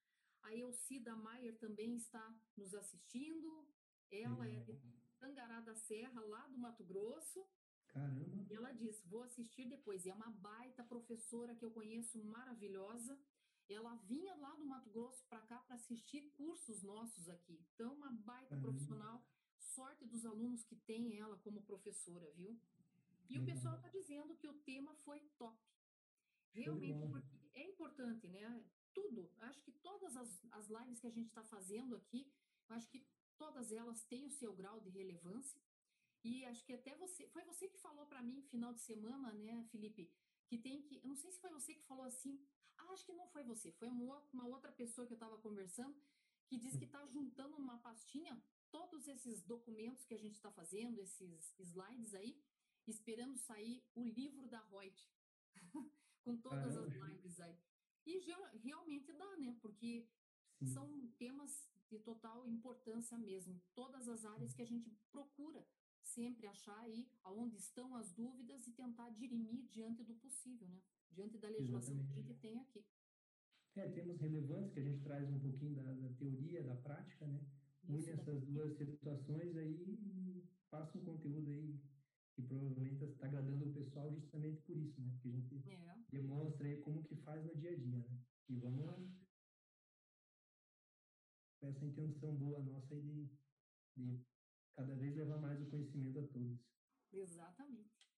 A Elcida Maier também está nos assistindo. Ela é de Tangará da Serra, lá do Mato Grosso. Caramba! E ela diz: vou assistir depois. E é uma baita professora que eu conheço, maravilhosa. Ela vinha lá do Mato Grosso para cá para assistir cursos nossos aqui. Então, uma baita Caramba. profissional. Sorte dos alunos que tem ela como professora, viu? E o pessoal está dizendo que o tema foi top. Realmente, porque é importante, né? Tudo. Acho que todas as, as lives que a gente está fazendo aqui, acho que todas elas têm o seu grau de relevância. E acho que até você, foi você que falou para mim final de semana, né, Felipe, que tem que, eu não sei se foi você que falou assim, ah, acho que não foi você, foi uma, outra pessoa que eu estava conversando, que diz que está juntando numa pastinha todos esses documentos que a gente está fazendo, esses slides aí, esperando sair o livro da Reut, com todas as lives aí. E já, realmente dá, né? Porque Sim. são temas de total importância mesmo. Todas as áreas que a gente procura sempre achar aí aonde estão as dúvidas e tentar dirimir diante do possível, né? Diante da legislação Exatamente. que a gente tem aqui. É, temos relevantes que a gente traz um pouquinho da, da teoria, da prática, né? Une essas duas situações aí e passa um conteúdo aí que provavelmente está agradando o pessoal justamente por isso, né? Porque a gente é. demonstra aí como que faz no dia a dia, né? E vamos com essa intenção boa nossa aí de, de cada vez levar mais o conhecimento a todos. Exatamente.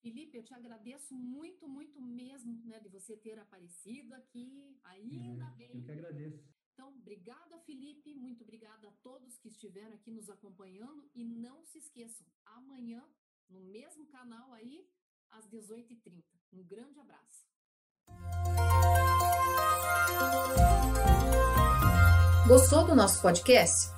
Felipe, eu te agradeço muito, muito mesmo, né, de você ter aparecido aqui, ainda é, bem. Eu que agradeço. Então, obrigada, Felipe, muito obrigada a todos que estiveram aqui nos acompanhando e não se esqueçam, amanhã no mesmo canal aí, às 18h30. Um grande abraço. Gostou do nosso podcast?